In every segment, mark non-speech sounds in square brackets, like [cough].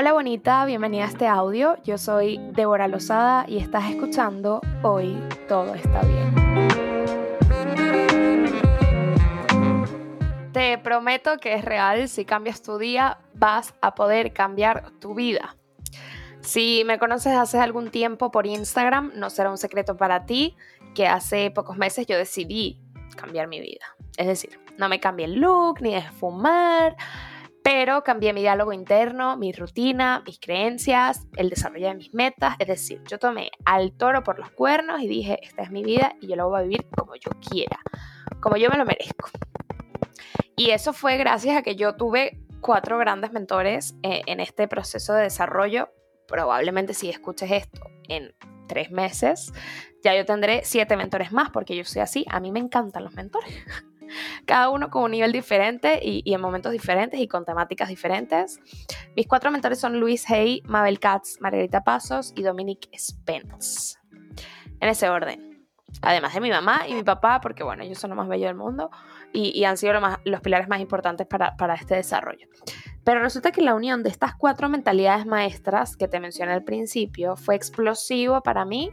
Hola bonita, bienvenida a este audio. Yo soy Débora Lozada y estás escuchando Hoy Todo Está Bien. Te prometo que es real, si cambias tu día vas a poder cambiar tu vida. Si me conoces hace algún tiempo por Instagram, no será un secreto para ti que hace pocos meses yo decidí cambiar mi vida. Es decir, no me cambié el look, ni de fumar, pero cambié mi diálogo interno, mi rutina, mis creencias, el desarrollo de mis metas. Es decir, yo tomé al toro por los cuernos y dije, esta es mi vida y yo la voy a vivir como yo quiera, como yo me lo merezco. Y eso fue gracias a que yo tuve cuatro grandes mentores eh, en este proceso de desarrollo. Probablemente si escuches esto en tres meses, ya yo tendré siete mentores más porque yo soy así. A mí me encantan los mentores. Cada uno con un nivel diferente y, en momentos diferentes y con temáticas diferentes. Mis cuatro mentores son Luis Hay, Mabel Katz, Margarita Pasos y Dominic Spence. En ese orden. Además de mi mamá y mi papá, porque bueno, ellos son lo más bello del mundo y, han sido los pilares más importantes para, para este desarrollo. Pero resulta que la unión de estas cuatro mentalidades maestras que te mencioné al principio fue explosivo para mí,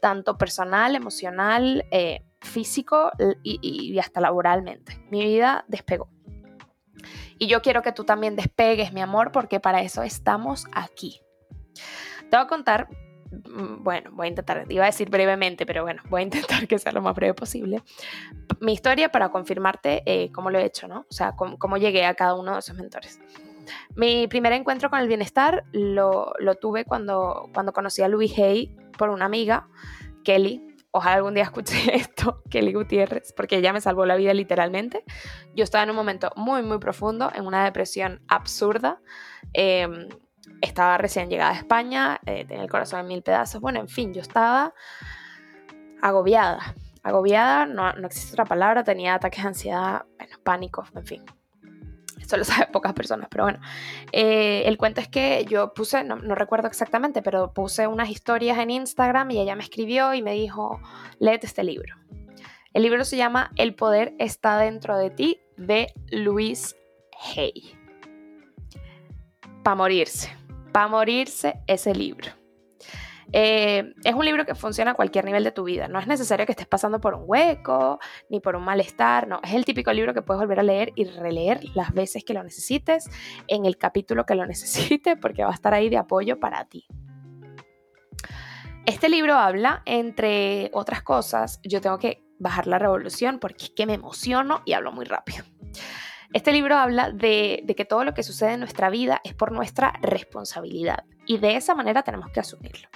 tanto personal, emocional, eh, físico y, hasta laboralmente. Mi vida despegó. Y yo quiero que tú también despegues, mi amor, porque para eso estamos aquí. Te voy a contar, mm, bueno, voy a intentar, iba a decir brevemente, pero bueno, voy a intentar que sea lo más breve posible. Mi historia para confirmarte eh, cómo lo he hecho, ¿no? O sea, cómo, llegué a cada uno de esos mentores. Mi primer encuentro con el bienestar lo, lo tuve cuando, cuando conocí a Louis Hay por una amiga, Kelly, ojalá algún día escuche [laughs] esto, Kelly Gutiérrez, porque ella me salvó la vida literalmente. Yo estaba en un momento muy, muy profundo, en una depresión absurda. Em, estaba recién llegada a España, eh, tenía el corazón en mil pedazos. Bueno, en fin, yo estaba agobiada. Agobiada, no, no existe otra palabra, tenía ataques de ansiedad, bueno, pánico, en fin, esto lo [laughs] sabe pocas personas, pero bueno. Eh, el cuento es que yo puse, no, recuerdo exactamente, pero puse unas historias en Instagram y ella me escribió y me dijo, léete este libro. El libro se llama El poder está dentro de ti de Luis Hay. Para morirse, para morirse ese libro. Eh, es un libro que funciona a cualquier nivel de tu vida. No es necesario que estés pasando por un hueco ni por un malestar. No, es el típico libro que puedes volver a leer y releer las veces que lo necesites, en el capítulo que lo [laughs] necesites, porque va a estar ahí de apoyo para ti. Este libro habla, entre otras cosas, yo tengo que bajar la revolución porque es que me emociono y hablo muy rápido. Este libro habla de, de, que todo lo que sucede en nuestra vida es por nuestra responsabilidad y de esa manera tenemos que asumirlo.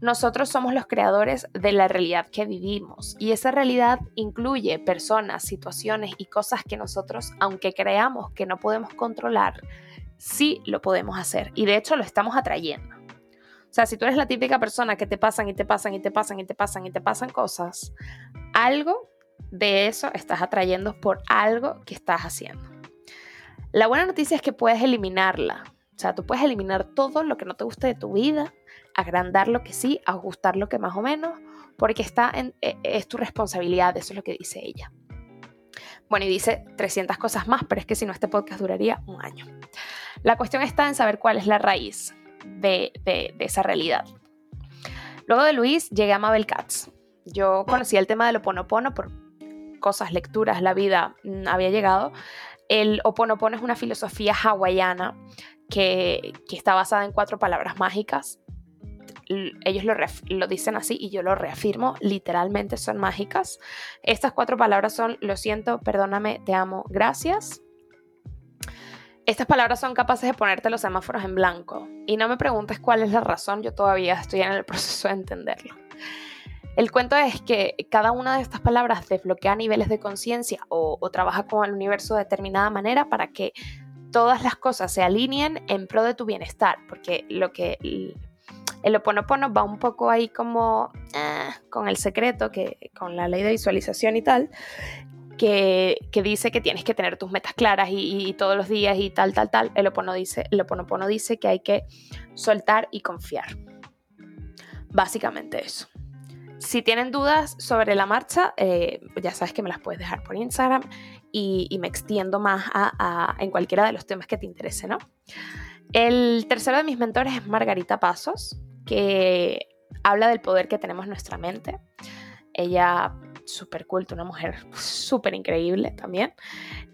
Nosotros somos los creadores de la realidad que vivimos y esa realidad incluye personas, situaciones y cosas que nosotros, aunque creamos que no podemos controlar, sí lo podemos hacer y de hecho lo estamos atrayendo. O sea, si tú eres la típica persona que te pasan y te pasan y te pasan y te pasan y te pasan cosas, algo de eso estás atrayendo por algo que estás haciendo. La buena noticia es que puedes eliminarla. O sea, tú puedes eliminar todo lo que no te guste de tu vida agrandar lo que sí, ajustar lo que más o menos, porque está en, e, es tu responsabilidad, eso es lo que dice ella. Bueno, y dice 300 cosas más, pero es que si no este podcast duraría un año. La cuestión está en saber cuál es la raíz de, de, esa realidad. Luego de Luis llegué a Mabel Katz. Yo conocía el tema del oponopono por cosas, lecturas, la vida mm, había llegado. El oponopono es una filosofía hawaiana que, que, está basada en cuatro palabras mágicas ellos lo, dicen así y yo lo reafirmo, literalmente son mágicas. Estas cuatro palabras son lo siento, perdóname, te amo, gracias. Estas palabras son capaces de ponerte los semáforos en blanco y no me preguntes cuál es la razón, yo todavía estoy en el [laughs] proceso de entenderlo. El cuento es que cada una de estas palabras desbloquea niveles de conciencia o, trabaja con el universo de determinada manera para que todas las cosas se alineen en pro de tu bienestar, porque lo que el oponopono va un poco ahí como eh, con el secreto, que, con la ley de visualización y tal, que, dice que tienes que tener tus metas claras y, todos los días y tal, tal, tal. El, opono dice, el oponopono dice que hay que soltar y confiar. Básicamente eso. Si tienen dudas sobre la marcha, eh, ya sabes que me las puedes dejar por Instagram y, me extiendo más en cualquiera de los temas que te interese, ¿no? El tercero de mis mentores es Margarita Pasos, que habla del poder que tenemos en nuestra mente. Ella súper culta, una mujer súper increíble también.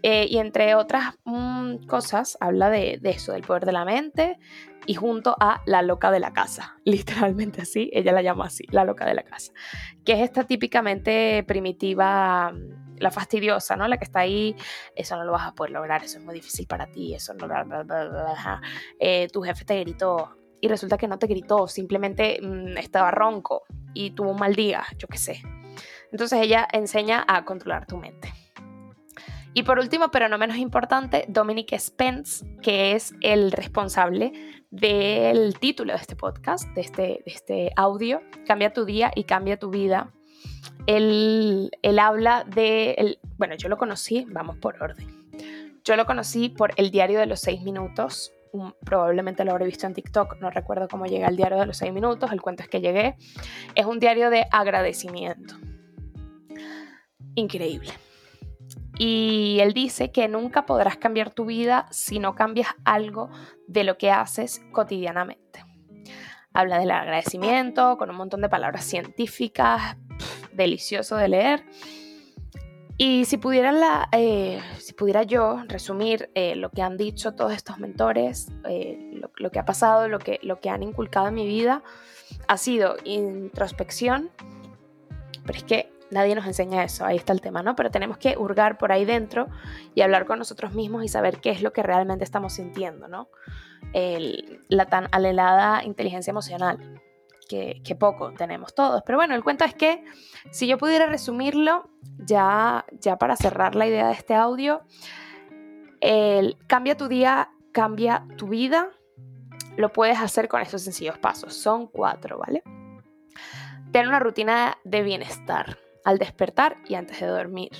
Eh, y entre otras mm, cosas, habla de, eso, del poder de la mente y junto a la loca de la casa, [laughs] literalmente así, ella la llama así, la loca de la casa, que es esta típicamente primitiva, mm, la fastidiosa, ¿no? La que está ahí, eso no lo vas a poder lograr, eso es muy difícil para ti, eso no, eh, tu jefe te gritó, y resulta que no te gritó, simplemente mm, estaba ronco y tuvo un mal día, yo qué sé. Entonces ella enseña a controlar tu mente. Y por último, pero no menos importante, Dominic Spence, que es el responsable del título de este podcast, de este, de este audio, Cambia tu día y cambia tu vida. Él, él habla de, bueno, yo lo conocí, vamos por orden. Yo lo conocí por el diario de los seis minutos, probablemente lo habré visto en TikTok, no recuerdo cómo llegué al diario de los seis minutos, el cuento es que llegué. Es un diario de agradecimiento. Increíble. Y él dice que nunca podrás cambiar tu vida si no cambias algo de lo que haces cotidianamente. Habla del agradecimiento con un montón de palabras científicas, delicioso de leer. Y si pudiera, la, eh, si pudiera yo resumir eh, lo que han dicho todos estos mentores, eh, lo, lo, que ha pasado, lo que, lo que han inculcado en mi vida, ha sido introspección, pero es que nadie nos enseña eso, ahí está el tema, ¿no? Pero tenemos que hurgar por ahí dentro y hablar con nosotros mismos y saber qué es lo que realmente estamos sintiendo, ¿no? la tan alelada inteligencia emocional, que, poco tenemos todos. Pero bueno, el cuento es que si yo pudiera resumirlo, ya, ya para cerrar la idea de este audio, cambia tu día, cambia tu vida, lo puedes hacer con estos sencillos pasos. Son cuatro, ¿vale? Ten una rutina de bienestar al despertar y antes de dormir.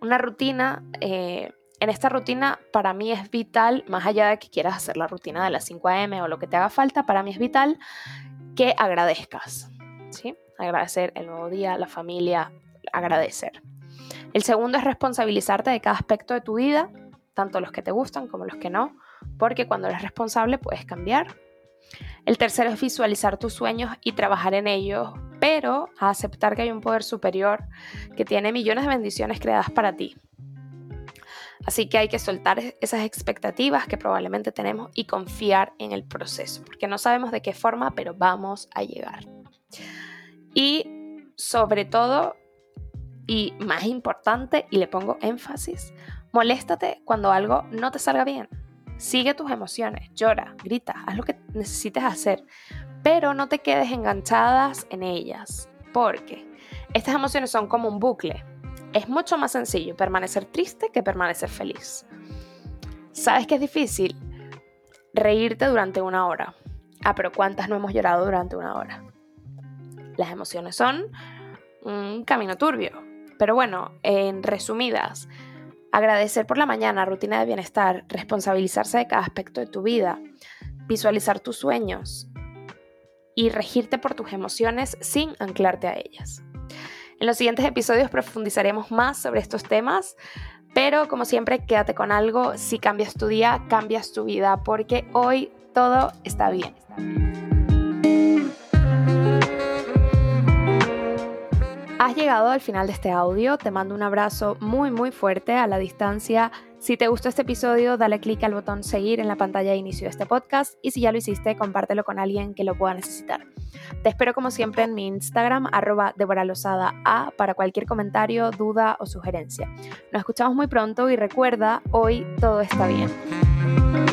Una rutina, eh, en esta rutina para mí es vital, más allá de que quieras hacer la rutina de las 5 a.m. o lo que te haga falta, para mí es vital que agradezcas. ¿sí? Agradecer el nuevo día, la familia, agradecer. El segundo es responsabilizarte de cada aspecto de tu vida, tanto los que te gustan como los que no, porque cuando eres responsable puedes cambiar. El tercero es visualizar tus sueños y trabajar en ellos pero a aceptar que hay un poder superior que tiene millones de bendiciones creadas para ti. Así que hay que soltar esas expectativas que probablemente tenemos y confiar en el proceso, porque no sabemos de qué forma, pero vamos a llegar. Y sobre todo, y más importante, y le pongo énfasis, moléstate cuando algo no te salga bien. Sigue tus emociones, llora, grita, haz lo que necesites hacer, pero no te quedes enganchadas en ellas, porque estas emociones son como un bucle. Es mucho más sencillo permanecer triste que permanecer feliz. ¿Sabes que es difícil? Reírte durante una hora. Ah, pero ¿cuántas no hemos llorado durante una hora? Las emociones son un camino turbio. Pero bueno, en resumidas, agradecer por la mañana, rutina de bienestar, responsabilizarse de cada aspecto de tu vida, visualizar tus sueños, y regirte por tus emociones sin anclarte a ellas. En los siguientes episodios profundizaremos más sobre estos temas, pero como siempre, quédate con algo. Si cambias tu día, cambias tu vida, porque hoy todo está bien. Has llegado al final de este audio, te mando un abrazo muy muy fuerte a la distancia si te gustó este episodio, dale clic al botón seguir en la pantalla de inicio de este podcast y si ya lo hiciste, compártelo con alguien que lo pueda necesitar. Te espero como siempre en mi Instagram, arroba A, para cualquier comentario, duda o sugerencia. Nos escuchamos muy pronto y recuerda, hoy todo está bien.